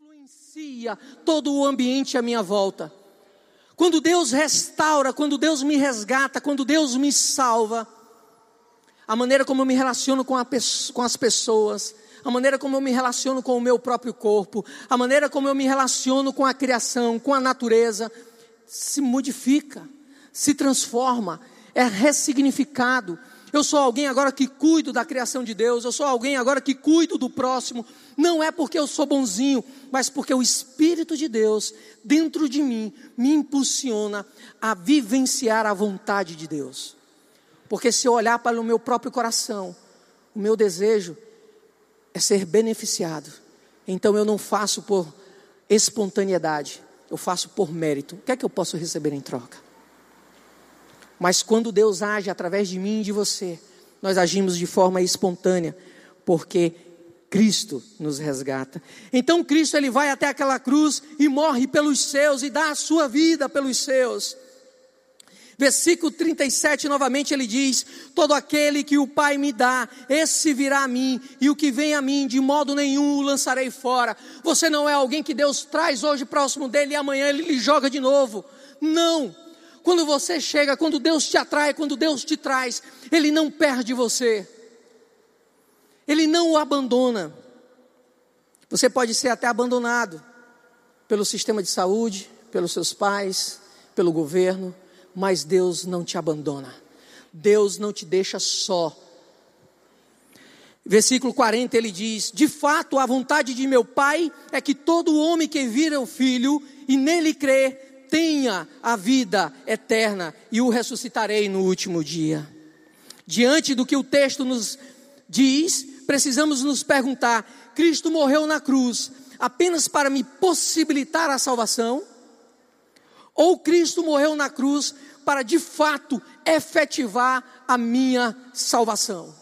influencia todo o ambiente à minha volta. Quando Deus restaura, quando Deus me resgata, quando Deus me salva, a maneira como eu me relaciono com, com as pessoas, a maneira como eu me relaciono com o meu próprio corpo, a maneira como eu me relaciono com a criação, com a natureza, se modifica, se transforma, é ressignificado. Eu sou alguém agora que cuido da criação de Deus, eu sou alguém agora que cuido do próximo, não é porque eu sou bonzinho, mas porque o Espírito de Deus dentro de mim me impulsiona a vivenciar a vontade de Deus. Porque se eu olhar para o meu próprio coração, o meu desejo é ser beneficiado. Então eu não faço por espontaneidade, eu faço por mérito. O que é que eu posso receber em troca? Mas quando Deus age através de mim e de você, nós agimos de forma espontânea, porque Cristo nos resgata. Então Cristo ele vai até aquela cruz e morre pelos seus e dá a sua vida pelos seus. Versículo 37, novamente ele diz: Todo aquele que o Pai me dá, esse virá a mim, e o que vem a mim, de modo nenhum o lançarei fora. Você não é alguém que Deus traz hoje próximo dele e amanhã ele lhe joga de novo. Não. Quando você chega, quando Deus te atrai, quando Deus te traz, ele não perde você. Ele não o abandona. Você pode ser até abandonado pelo sistema de saúde, pelos seus pais, pelo governo, mas Deus não te abandona. Deus não te deixa só. Versículo 40 ele diz: De fato, a vontade de meu Pai é que todo homem que vira o Filho e nele crê, tenha a vida eterna e o ressuscitarei no último dia. Diante do que o texto nos diz, precisamos nos perguntar: Cristo morreu na cruz apenas para me possibilitar a salvação? Ou Cristo morreu na cruz para de fato efetivar a minha salvação?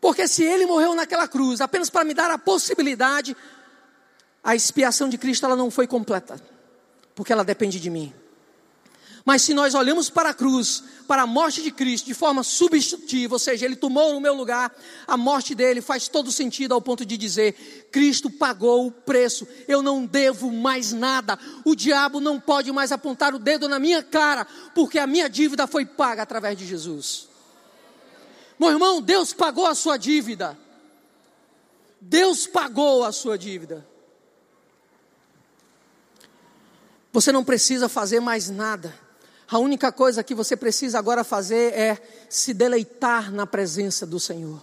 Porque se ele morreu naquela cruz apenas para me dar a possibilidade, a expiação de Cristo ela não foi completa, porque ela depende de mim. Mas se nós olhamos para a cruz, para a morte de Cristo de forma substitutiva, ou seja, ele tomou no meu lugar, a morte dele faz todo sentido ao ponto de dizer: Cristo pagou o preço, eu não devo mais nada, o diabo não pode mais apontar o dedo na minha cara, porque a minha dívida foi paga através de Jesus. Meu irmão, Deus pagou a sua dívida. Deus pagou a sua dívida. Você não precisa fazer mais nada. A única coisa que você precisa agora fazer é se deleitar na presença do Senhor.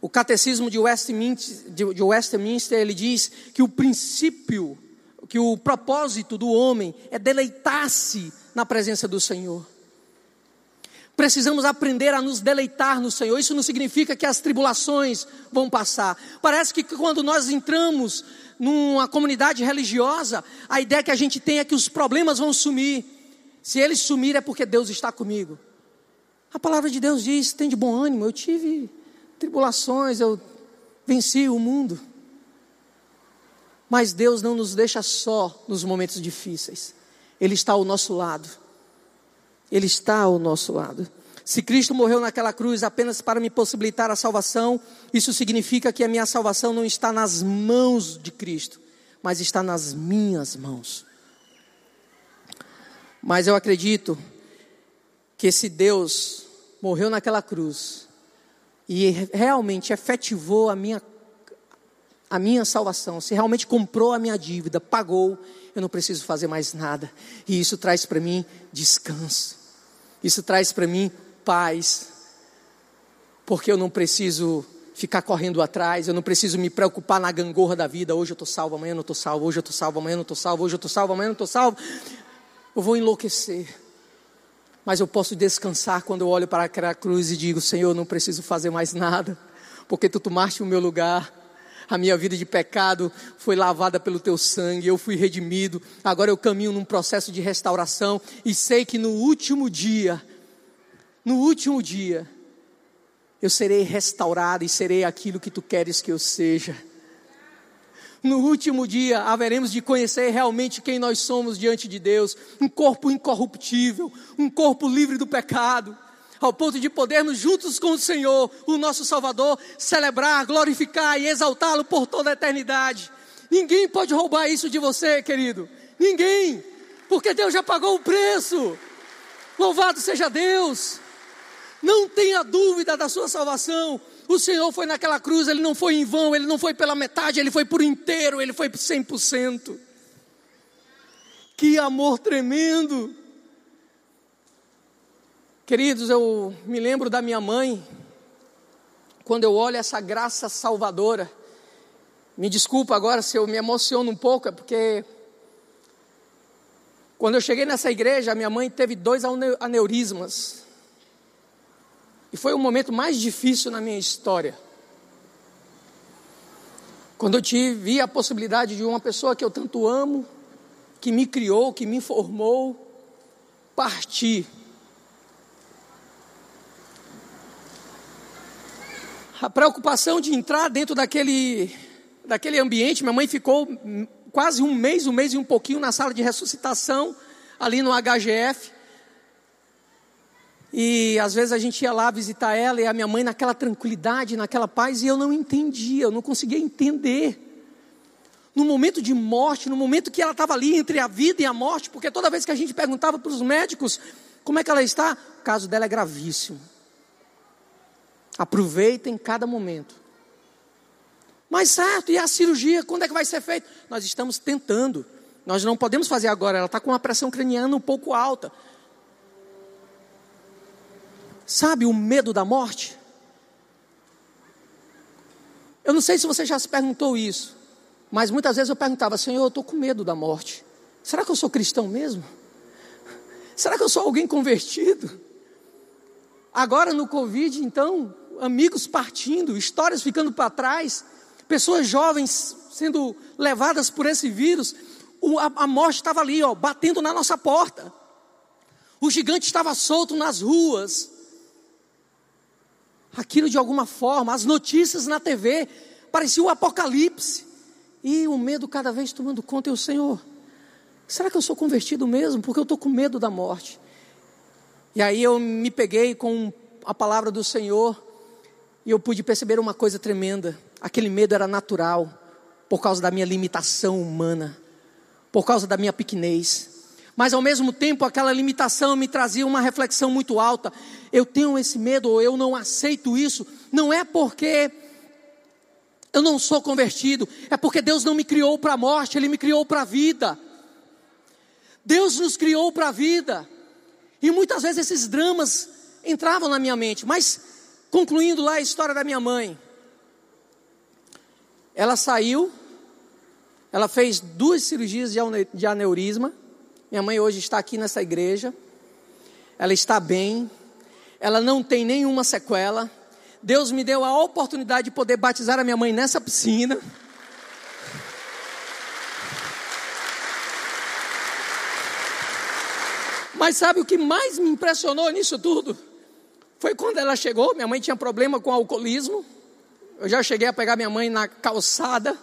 O catecismo de Westminster, de Westminster ele diz que o princípio, que o propósito do homem é deleitar-se na presença do Senhor. Precisamos aprender a nos deleitar no Senhor. Isso não significa que as tribulações vão passar. Parece que quando nós entramos numa comunidade religiosa, a ideia que a gente tem é que os problemas vão sumir. Se eles sumirem é porque Deus está comigo. A palavra de Deus diz: tem de bom ânimo. Eu tive tribulações, eu venci o mundo. Mas Deus não nos deixa só nos momentos difíceis. Ele está ao nosso lado. Ele está ao nosso lado. Se Cristo morreu naquela cruz apenas para me possibilitar a salvação, isso significa que a minha salvação não está nas mãos de Cristo, mas está nas minhas mãos. Mas eu acredito que esse Deus morreu naquela cruz e realmente efetivou a minha, a minha salvação, se realmente comprou a minha dívida, pagou, eu não preciso fazer mais nada. E isso traz para mim descanso, isso traz para mim paz, porque eu não preciso ficar correndo atrás, eu não preciso me preocupar na gangorra da vida. Hoje eu estou salvo, amanhã eu não estou salvo, hoje eu estou salvo, amanhã eu não estou salvo, hoje eu estou salvo, amanhã eu não estou salvo eu vou enlouquecer. Mas eu posso descansar quando eu olho para aquela cruz e digo: Senhor, não preciso fazer mais nada, porque tu tomaste o meu lugar. A minha vida de pecado foi lavada pelo teu sangue, eu fui redimido. Agora eu caminho num processo de restauração e sei que no último dia, no último dia, eu serei restaurado e serei aquilo que tu queres que eu seja. No último dia haveremos de conhecer realmente quem nós somos diante de Deus, um corpo incorruptível, um corpo livre do pecado, ao ponto de podermos juntos com o Senhor, o nosso Salvador, celebrar, glorificar e exaltá-lo por toda a eternidade. Ninguém pode roubar isso de você, querido. Ninguém. Porque Deus já pagou o preço. Louvado seja Deus. Não tenha dúvida da sua salvação. O Senhor foi naquela cruz, ele não foi em vão, ele não foi pela metade, ele foi por inteiro, ele foi por 100%. Que amor tremendo. Queridos, eu me lembro da minha mãe, quando eu olho essa graça salvadora. Me desculpa agora se eu me emociono um pouco, é porque quando eu cheguei nessa igreja, minha mãe teve dois aneurismas. E foi o momento mais difícil na minha história. Quando eu tive a possibilidade de uma pessoa que eu tanto amo, que me criou, que me formou, partir. A preocupação de entrar dentro daquele, daquele ambiente, minha mãe ficou quase um mês, um mês e um pouquinho na sala de ressuscitação, ali no HGF. E às vezes a gente ia lá visitar ela e a minha mãe naquela tranquilidade, naquela paz, e eu não entendia, eu não conseguia entender. No momento de morte, no momento que ela estava ali entre a vida e a morte, porque toda vez que a gente perguntava para os médicos como é que ela está, o caso dela é gravíssimo. Aproveitem cada momento. Mas certo, e a cirurgia, quando é que vai ser feita? Nós estamos tentando. Nós não podemos fazer agora, ela está com uma pressão craniana um pouco alta. Sabe o medo da morte? Eu não sei se você já se perguntou isso, mas muitas vezes eu perguntava, Senhor, eu estou com medo da morte. Será que eu sou cristão mesmo? Será que eu sou alguém convertido? Agora no Covid, então, amigos partindo, histórias ficando para trás, pessoas jovens sendo levadas por esse vírus, a, morte estava ali, ó, batendo na nossa porta. O gigante estava solto nas ruas aquilo de alguma forma, as notícias na TV, parecia o apocalipse. E o medo cada vez tomando conta, e o Senhor, será que eu sou convertido mesmo? Porque eu estou com medo da morte. E aí eu me peguei com a palavra do Senhor, e eu pude perceber uma coisa tremenda: aquele medo era natural, por causa da minha limitação humana, por causa da minha pequenez mas ao mesmo tempo aquela limitação me trazia uma reflexão muito alta. Eu tenho esse medo ou eu não aceito isso, não é porque eu não sou convertido, é porque Deus não me criou para a morte, Ele me criou para a vida. Deus nos criou para a vida. E muitas vezes esses dramas entravam na minha mente, mas concluindo lá a história da minha mãe. Ela saiu, ela fez duas cirurgias de aneurisma, minha mãe hoje está aqui nessa igreja. Ela está bem. Ela não tem nenhuma sequela. Deus me deu a oportunidade de poder batizar a minha mãe nessa piscina. Mas sabe o que mais me impressionou nisso tudo? Foi quando ela chegou, minha mãe tinha problema com alcoolismo. Eu já cheguei a pegar minha mãe na calçada.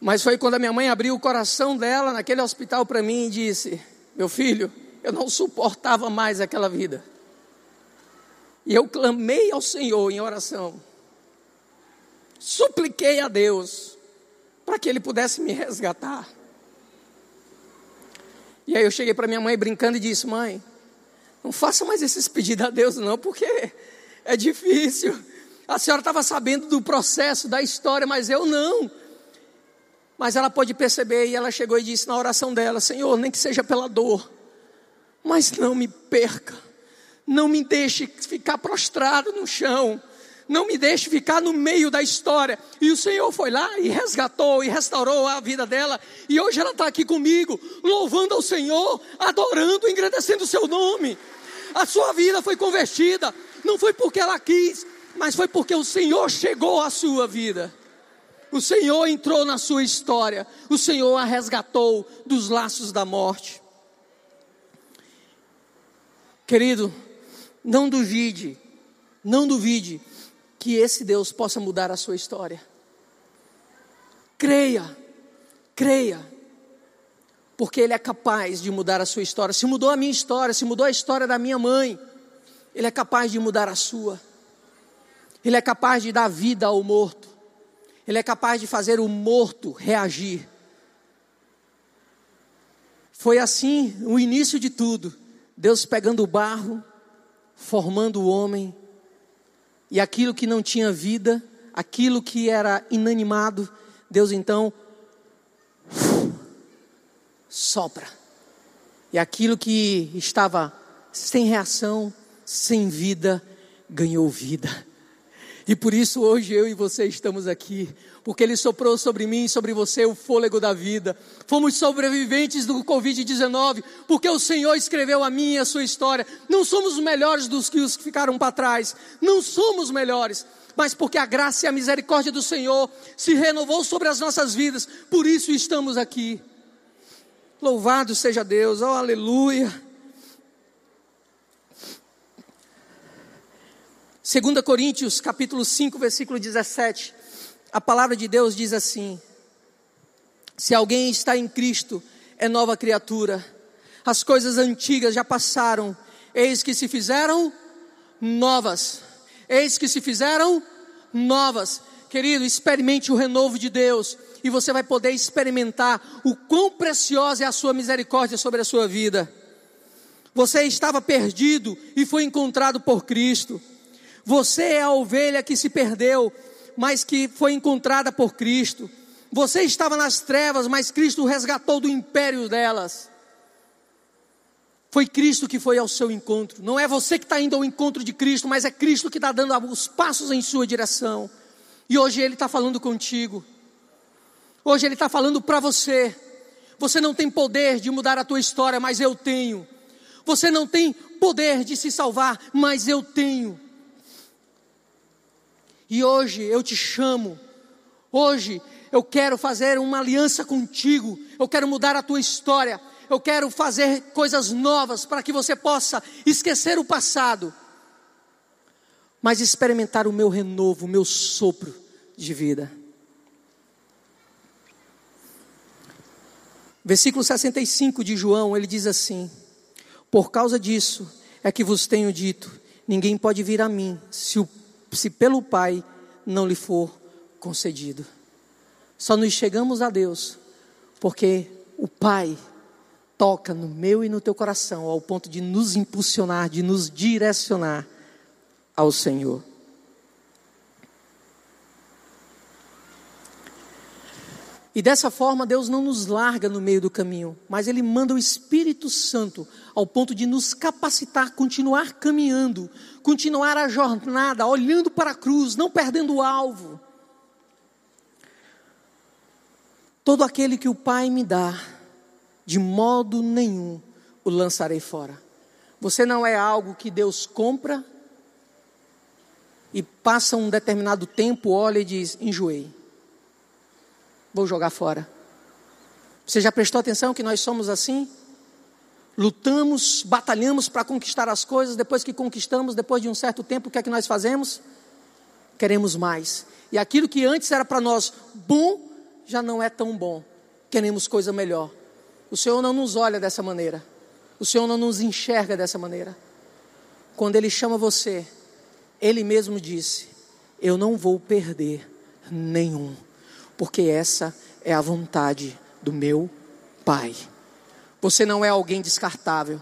Mas foi quando a minha mãe abriu o coração dela naquele hospital para mim e disse: Meu filho, eu não suportava mais aquela vida. E eu clamei ao Senhor em oração, supliquei a Deus para que Ele pudesse me resgatar. E aí eu cheguei para minha mãe brincando e disse: Mãe, não faça mais esses pedidos a Deus, não, porque é difícil. A senhora estava sabendo do processo, da história, mas eu não. Mas ela pode perceber e ela chegou e disse na oração dela: Senhor, nem que seja pela dor, mas não me perca, não me deixe ficar prostrado no chão, não me deixe ficar no meio da história. E o Senhor foi lá e resgatou e restaurou a vida dela. E hoje ela está aqui comigo, louvando ao Senhor, adorando, engrandecendo o seu nome. A sua vida foi convertida, não foi porque ela quis, mas foi porque o Senhor chegou à sua vida. O Senhor entrou na sua história, o Senhor a resgatou dos laços da morte. Querido, não duvide, não duvide que esse Deus possa mudar a sua história. Creia, creia, porque Ele é capaz de mudar a sua história. Se mudou a minha história, se mudou a história da minha mãe, Ele é capaz de mudar a sua. Ele é capaz de dar vida ao morto. Ele é capaz de fazer o morto reagir. Foi assim o início de tudo. Deus pegando o barro, formando o homem, e aquilo que não tinha vida, aquilo que era inanimado, Deus então sopra. E aquilo que estava sem reação, sem vida, ganhou vida. E por isso hoje eu e você estamos aqui, porque Ele soprou sobre mim e sobre você o fôlego da vida. Fomos sobreviventes do Covid-19, porque o Senhor escreveu a minha e a sua história. Não somos melhores dos que os que ficaram para trás, não somos melhores, mas porque a graça e a misericórdia do Senhor se renovou sobre as nossas vidas, por isso estamos aqui. Louvado seja Deus, oh aleluia. 2 Coríntios, capítulo 5, versículo 17. A palavra de Deus diz assim: Se alguém está em Cristo, é nova criatura. As coisas antigas já passaram, eis que se fizeram novas. Eis que se fizeram novas. Querido, experimente o renovo de Deus e você vai poder experimentar o quão preciosa é a sua misericórdia sobre a sua vida. Você estava perdido e foi encontrado por Cristo. Você é a ovelha que se perdeu, mas que foi encontrada por Cristo. Você estava nas trevas, mas Cristo resgatou do império delas. Foi Cristo que foi ao seu encontro. Não é você que está indo ao encontro de Cristo, mas é Cristo que está dando os passos em sua direção. E hoje Ele está falando contigo. Hoje Ele está falando para você. Você não tem poder de mudar a tua história, mas eu tenho. Você não tem poder de se salvar, mas eu tenho. E hoje eu te chamo. Hoje eu quero fazer uma aliança contigo. Eu quero mudar a tua história. Eu quero fazer coisas novas para que você possa esquecer o passado, mas experimentar o meu renovo, o meu sopro de vida. Versículo 65 de João, ele diz assim: Por causa disso é que vos tenho dito: ninguém pode vir a mim se o se pelo Pai não lhe for concedido. Só nos chegamos a Deus porque o Pai toca no meu e no teu coração ao ponto de nos impulsionar, de nos direcionar ao Senhor. E dessa forma, Deus não nos larga no meio do caminho, mas Ele manda o Espírito Santo ao ponto de nos capacitar, continuar caminhando, continuar a jornada, olhando para a cruz, não perdendo o alvo. Todo aquele que o Pai me dá, de modo nenhum o lançarei fora. Você não é algo que Deus compra e passa um determinado tempo, olha e diz: enjoei vou jogar fora. Você já prestou atenção que nós somos assim? Lutamos, batalhamos para conquistar as coisas, depois que conquistamos, depois de um certo tempo, o que é que nós fazemos? Queremos mais. E aquilo que antes era para nós bom, já não é tão bom. Queremos coisa melhor. O Senhor não nos olha dessa maneira. O Senhor não nos enxerga dessa maneira. Quando Ele chama você, Ele mesmo disse: Eu não vou perder nenhum porque essa é a vontade do meu Pai. Você não é alguém descartável.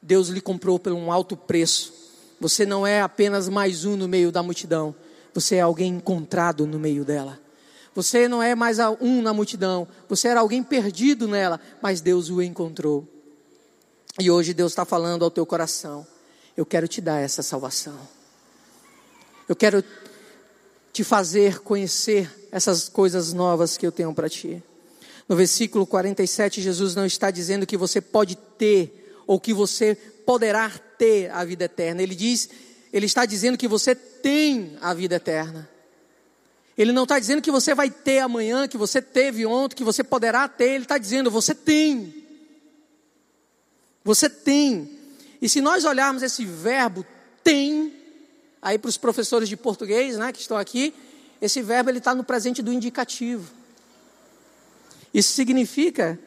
Deus lhe comprou por um alto preço. Você não é apenas mais um no meio da multidão. Você é alguém encontrado no meio dela. Você não é mais um na multidão. Você era alguém perdido nela, mas Deus o encontrou. E hoje Deus está falando ao teu coração: Eu quero te dar essa salvação. Eu quero te fazer conhecer essas coisas novas que eu tenho para ti. No versículo 47, Jesus não está dizendo que você pode ter ou que você poderá ter a vida eterna. Ele diz, ele está dizendo que você tem a vida eterna. Ele não está dizendo que você vai ter amanhã, que você teve ontem, que você poderá ter. Ele está dizendo, você tem. Você tem. E se nós olharmos esse verbo tem, aí para os professores de português, né, que estão aqui, esse verbo ele está no presente do indicativo. Isso significa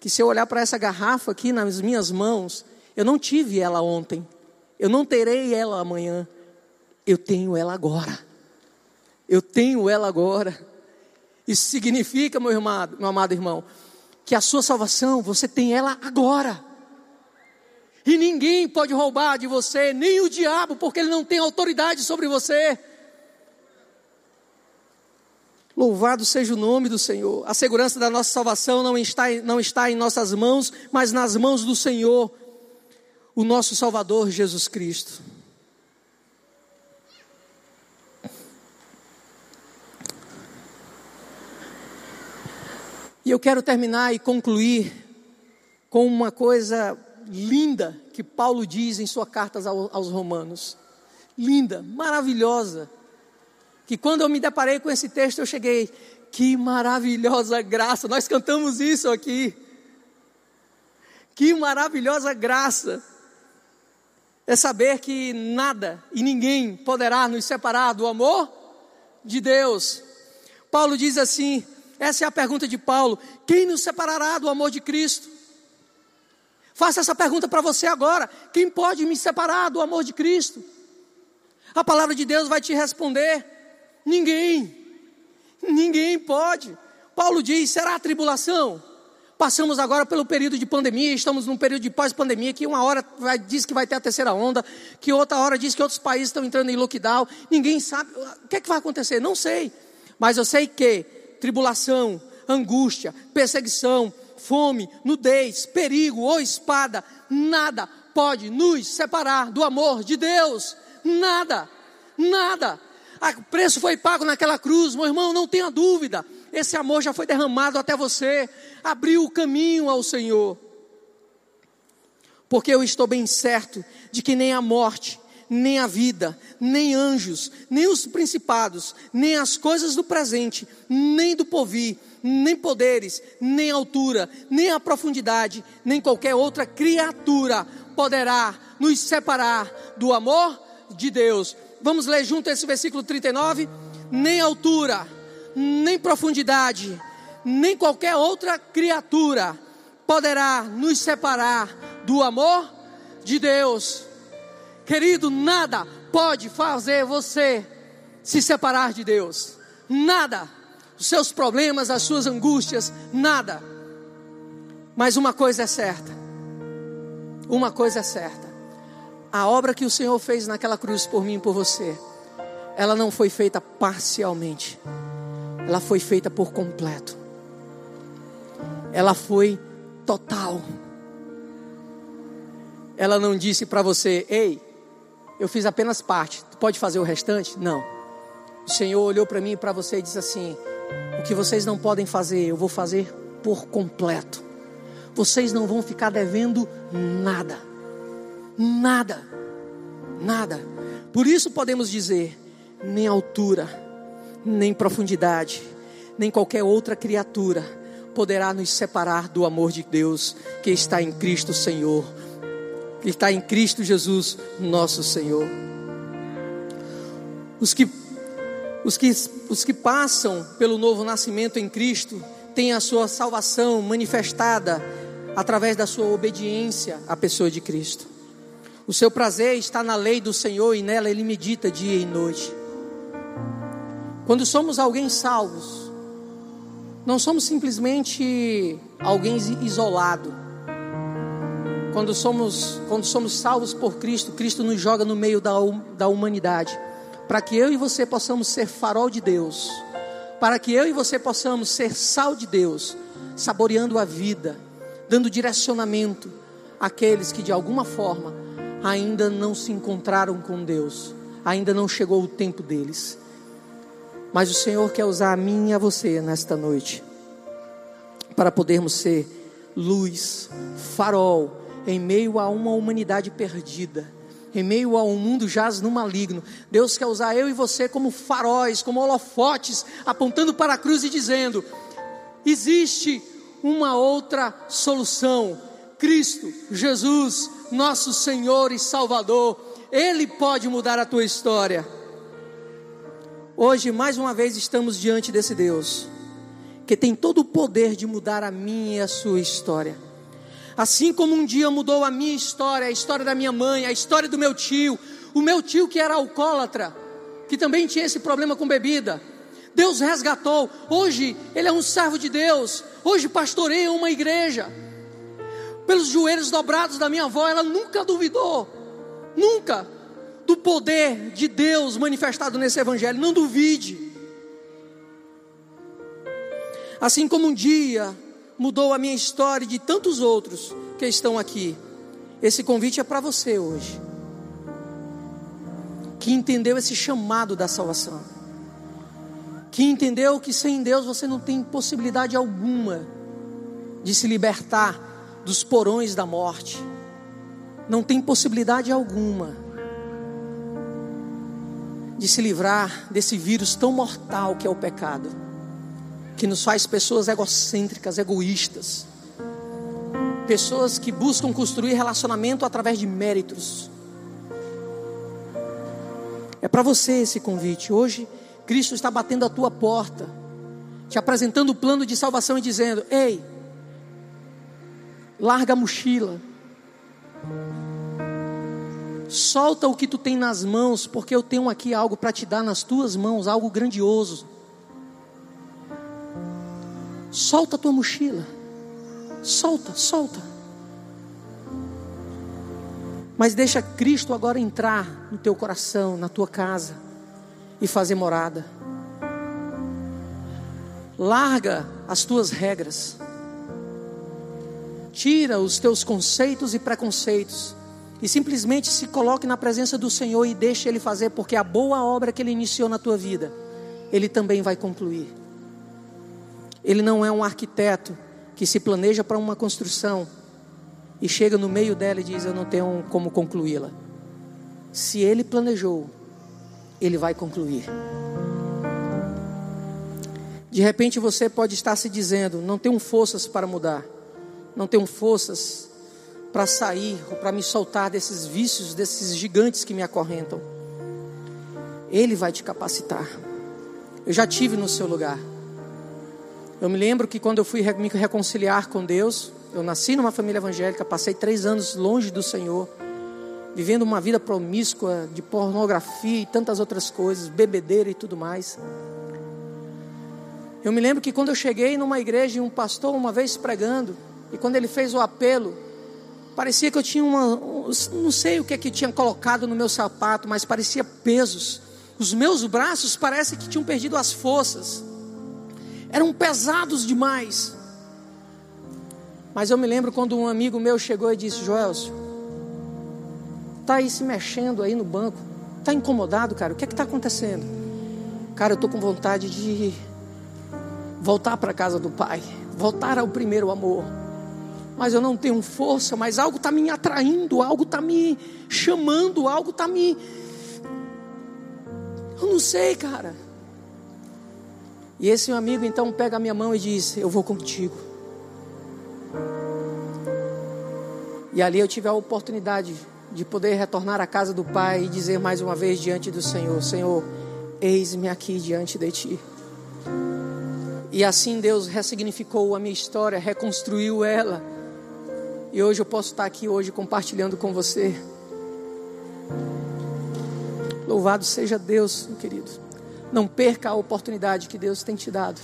que se eu olhar para essa garrafa aqui nas minhas mãos, eu não tive ela ontem, eu não terei ela amanhã, eu tenho ela agora. Eu tenho ela agora. Isso significa, meu, irmão, meu amado irmão, que a sua salvação, você tem ela agora. E ninguém pode roubar de você, nem o diabo, porque ele não tem autoridade sobre você. Louvado seja o nome do Senhor. A segurança da nossa salvação não está, não está em nossas mãos, mas nas mãos do Senhor, o nosso Salvador Jesus Cristo. E eu quero terminar e concluir com uma coisa linda que Paulo diz em sua carta aos Romanos. Linda, maravilhosa. Que quando eu me deparei com esse texto, eu cheguei, que maravilhosa graça. Nós cantamos isso aqui. Que maravilhosa graça. É saber que nada e ninguém poderá nos separar do amor de Deus. Paulo diz assim: essa é a pergunta de Paulo: quem nos separará do amor de Cristo? Faça essa pergunta para você agora: quem pode me separar do amor de Cristo? A palavra de Deus vai te responder: ninguém, ninguém pode. Paulo diz: será a tribulação? Passamos agora pelo período de pandemia, estamos num período de pós-pandemia, que uma hora vai, diz que vai ter a terceira onda, que outra hora diz que outros países estão entrando em lockdown, ninguém sabe o que, é que vai acontecer, não sei, mas eu sei que tribulação, angústia, perseguição, fome, nudez, perigo ou espada, nada pode nos separar do amor de Deus. Nada, nada. O preço foi pago naquela cruz, meu irmão, não tenha dúvida. Esse amor já foi derramado até você, abriu o caminho ao Senhor. Porque eu estou bem certo de que nem a morte, nem a vida, nem anjos, nem os principados, nem as coisas do presente, nem do porvir, nem poderes, nem altura, nem a profundidade, nem qualquer outra criatura poderá nos separar do amor de Deus. Vamos ler junto esse versículo 39? Nem altura, nem profundidade, nem qualquer outra criatura poderá nos separar do amor de Deus. Querido, nada pode fazer você se separar de Deus. Nada. Os seus problemas, as suas angústias, nada. Mas uma coisa é certa. Uma coisa é certa. A obra que o Senhor fez naquela cruz por mim e por você, ela não foi feita parcialmente. Ela foi feita por completo. Ela foi total. Ela não disse para você: "Ei, eu fiz apenas parte. Tu pode fazer o restante? Não. O Senhor olhou para mim e para você e disse assim: que vocês não podem fazer, eu vou fazer por completo. Vocês não vão ficar devendo nada. Nada. Nada. Por isso podemos dizer: nem altura, nem profundidade, nem qualquer outra criatura poderá nos separar do amor de Deus que está em Cristo Senhor que está em Cristo Jesus, nosso Senhor. Os que, os que, os que passam pelo novo nascimento em Cristo têm a sua salvação manifestada através da sua obediência à pessoa de Cristo. O seu prazer está na lei do Senhor e nela ele medita dia e noite. Quando somos alguém salvos, não somos simplesmente alguém isolado quando somos, quando somos salvos por Cristo, Cristo nos joga no meio da, da humanidade, para que eu e você possamos ser farol de Deus, para que eu e você possamos ser sal de Deus, saboreando a vida, dando direcionamento àqueles que de alguma forma ainda não se encontraram com Deus, ainda não chegou o tempo deles. Mas o Senhor quer usar a mim e a você nesta noite, para podermos ser luz, farol, em meio a uma humanidade perdida, em meio a um mundo jaz no maligno. Deus quer usar eu e você como faróis, como holofotes, apontando para a cruz e dizendo: existe uma outra solução. Cristo, Jesus, nosso Senhor e Salvador, Ele pode mudar a tua história. Hoje, mais uma vez, estamos diante desse Deus, que tem todo o poder de mudar a minha e a sua história. Assim como um dia mudou a minha história, a história da minha mãe, a história do meu tio, o meu tio que era alcoólatra, que também tinha esse problema com bebida. Deus resgatou. Hoje ele é um servo de Deus. Hoje pastoreia uma igreja. Pelos joelhos dobrados da minha avó, ela nunca duvidou. Nunca do poder de Deus manifestado nesse evangelho. Não duvide. Assim como um dia mudou a minha história e de tantos outros que estão aqui. Esse convite é para você hoje. Que entendeu esse chamado da salvação. Que entendeu que sem Deus você não tem possibilidade alguma de se libertar dos porões da morte. Não tem possibilidade alguma de se livrar desse vírus tão mortal que é o pecado, que nos faz pessoas egocêntricas, egoístas, pessoas que buscam construir relacionamento através de méritos. É para você esse convite. Hoje, Cristo está batendo a tua porta, te apresentando o plano de salvação e dizendo: Ei, larga a mochila, solta o que tu tem nas mãos, porque eu tenho aqui algo para te dar nas tuas mãos, algo grandioso. Solta a tua mochila. Solta, solta. Mas deixa Cristo agora entrar no teu coração, na tua casa e fazer morada. Larga as tuas regras. Tira os teus conceitos e preconceitos e simplesmente se coloque na presença do Senhor e deixe Ele fazer, porque a boa obra que Ele iniciou na tua vida, Ele também vai concluir. Ele não é um arquiteto que se planeja para uma construção e chega no meio dela e diz: Eu não tenho como concluí-la. Se ele planejou, ele vai concluir. De repente você pode estar se dizendo: Não tenho forças para mudar, não tenho forças para sair ou para me soltar desses vícios, desses gigantes que me acorrentam. Ele vai te capacitar. Eu já tive no seu lugar. Eu me lembro que quando eu fui me reconciliar com Deus, eu nasci numa família evangélica, passei três anos longe do Senhor, vivendo uma vida promíscua de pornografia e tantas outras coisas, bebedeira e tudo mais. Eu me lembro que quando eu cheguei numa igreja e um pastor uma vez pregando, e quando ele fez o apelo, parecia que eu tinha uma, não sei o que é que tinha colocado no meu sapato, mas parecia pesos. Os meus braços parece que tinham perdido as forças eram pesados demais. Mas eu me lembro quando um amigo meu chegou e disse: Joelcio, tá aí se mexendo aí no banco, tá incomodado, cara? O que é que está acontecendo? Cara, eu tô com vontade de voltar para casa do pai, voltar ao primeiro amor. Mas eu não tenho força, mas algo está me atraindo, algo está me chamando, algo está me. Eu não sei, cara. E esse meu amigo então pega a minha mão e diz: Eu vou contigo. E ali eu tive a oportunidade de poder retornar à casa do Pai e dizer mais uma vez diante do Senhor: Senhor, eis-me aqui diante de Ti. E assim Deus ressignificou a minha história, reconstruiu ela. E hoje eu posso estar aqui hoje compartilhando com você. Louvado seja Deus, meu querido. Não perca a oportunidade que Deus tem te dado.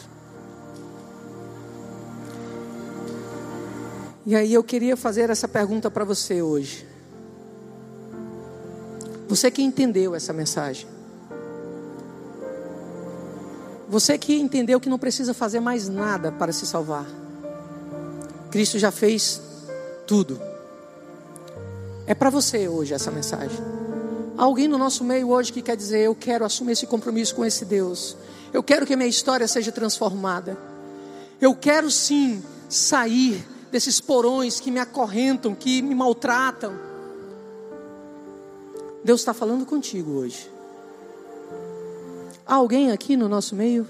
E aí eu queria fazer essa pergunta para você hoje. Você que entendeu essa mensagem. Você que entendeu que não precisa fazer mais nada para se salvar. Cristo já fez tudo. É para você hoje essa mensagem alguém no nosso meio hoje que quer dizer: Eu quero assumir esse compromisso com esse Deus. Eu quero que a minha história seja transformada. Eu quero sim sair desses porões que me acorrentam, que me maltratam. Deus está falando contigo hoje. Há alguém aqui no nosso meio?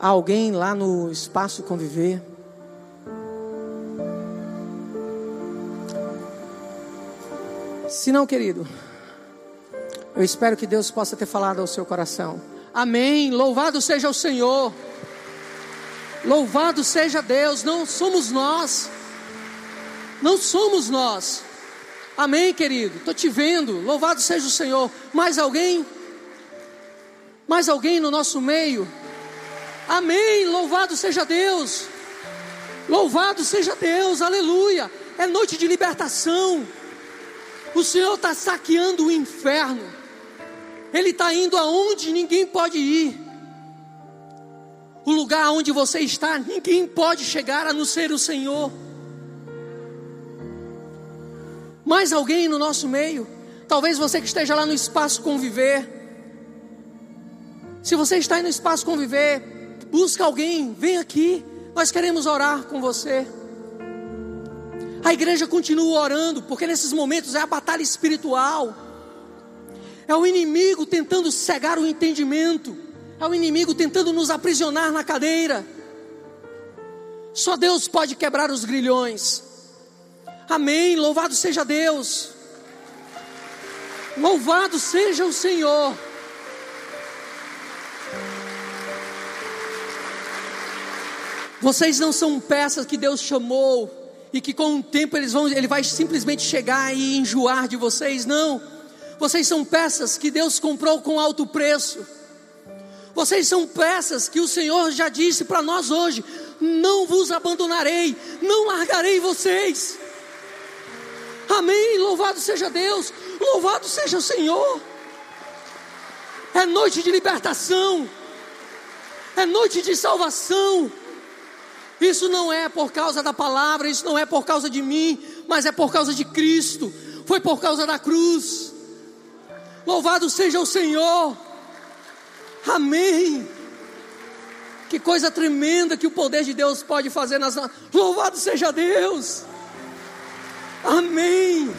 Há alguém lá no espaço conviver? Se não, querido, eu espero que Deus possa ter falado ao seu coração. Amém. Louvado seja o Senhor. Louvado seja Deus. Não somos nós. Não somos nós. Amém, querido. Estou te vendo. Louvado seja o Senhor. Mais alguém? Mais alguém no nosso meio? Amém. Louvado seja Deus. Louvado seja Deus. Aleluia. É noite de libertação. O Senhor está saqueando o inferno. Ele está indo aonde ninguém pode ir. O lugar onde você está, ninguém pode chegar a não ser o Senhor. Mais alguém no nosso meio? Talvez você que esteja lá no espaço conviver. Se você está aí no espaço conviver, busca alguém, vem aqui. Nós queremos orar com você. A igreja continua orando, porque nesses momentos é a batalha espiritual. É o inimigo tentando cegar o entendimento. É o inimigo tentando nos aprisionar na cadeira. Só Deus pode quebrar os grilhões. Amém. Louvado seja Deus. Louvado seja o Senhor. Vocês não são peças que Deus chamou e que com o tempo eles vão, ele vai simplesmente chegar e enjoar de vocês, não. Vocês são peças que Deus comprou com alto preço. Vocês são peças que o Senhor já disse para nós hoje: não vos abandonarei, não largarei vocês. Amém. Louvado seja Deus, louvado seja o Senhor. É noite de libertação, é noite de salvação. Isso não é por causa da palavra, isso não é por causa de mim, mas é por causa de Cristo. Foi por causa da cruz. Louvado seja o Senhor. Amém. Que coisa tremenda que o poder de Deus pode fazer nas Louvado seja Deus. Amém.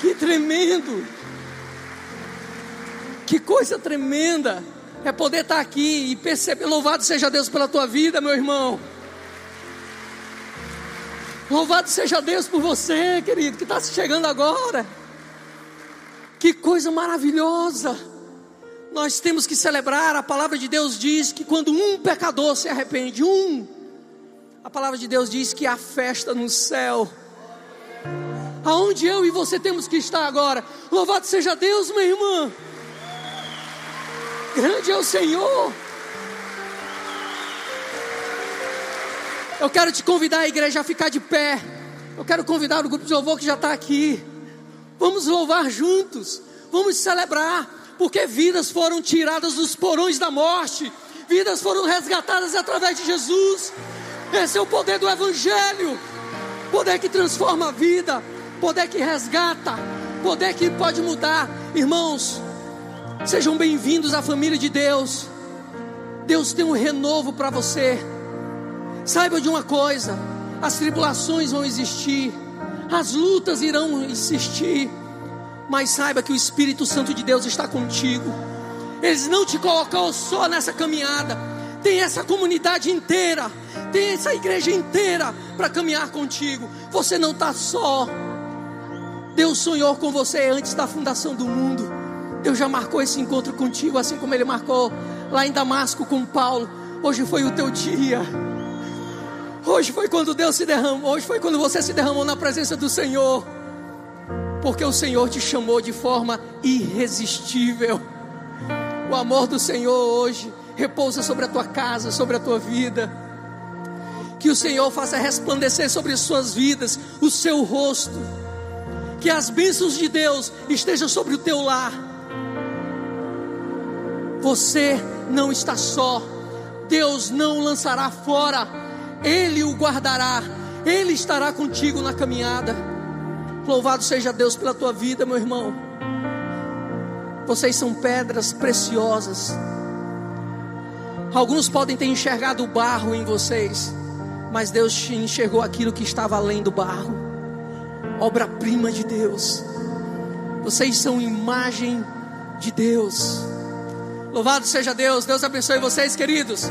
Que tremendo. Que coisa tremenda é poder estar aqui e perceber. Louvado seja Deus pela tua vida, meu irmão. Louvado seja Deus por você, querido, que está chegando agora. Que coisa maravilhosa. Nós temos que celebrar. A palavra de Deus diz que quando um pecador se arrepende, um, a palavra de Deus diz que há festa no céu. Aonde eu e você temos que estar agora. Louvado seja Deus, minha irmã. Grande é o Senhor. Eu quero te convidar a igreja a ficar de pé. Eu quero convidar o grupo de louvor que já está aqui. Vamos louvar juntos. Vamos celebrar. Porque vidas foram tiradas dos porões da morte. Vidas foram resgatadas através de Jesus. Esse é o poder do Evangelho. Poder que transforma a vida. Poder que resgata. Poder que pode mudar. Irmãos, Sejam bem-vindos à família de Deus. Deus tem um renovo para você. Saiba de uma coisa: as tribulações vão existir, as lutas irão existir, mas saiba que o Espírito Santo de Deus está contigo. Ele não te colocou só nessa caminhada, tem essa comunidade inteira, tem essa igreja inteira para caminhar contigo. Você não está só. Deus sonhou com você antes da fundação do mundo. Deus já marcou esse encontro contigo, assim como Ele marcou lá em Damasco com Paulo. Hoje foi o teu dia. Hoje foi quando Deus se derramou. Hoje foi quando você se derramou na presença do Senhor. Porque o Senhor te chamou de forma irresistível. O amor do Senhor hoje repousa sobre a tua casa, sobre a tua vida. Que o Senhor faça resplandecer sobre as suas vidas o seu rosto. Que as bênçãos de Deus estejam sobre o teu lar você não está só. Deus não o lançará fora. Ele o guardará. Ele estará contigo na caminhada. Louvado seja Deus pela tua vida, meu irmão. Vocês são pedras preciosas. Alguns podem ter enxergado o barro em vocês, mas Deus enxergou aquilo que estava além do barro. Obra-prima de Deus. Vocês são imagem de Deus. Louvado seja Deus. Deus abençoe vocês, queridos.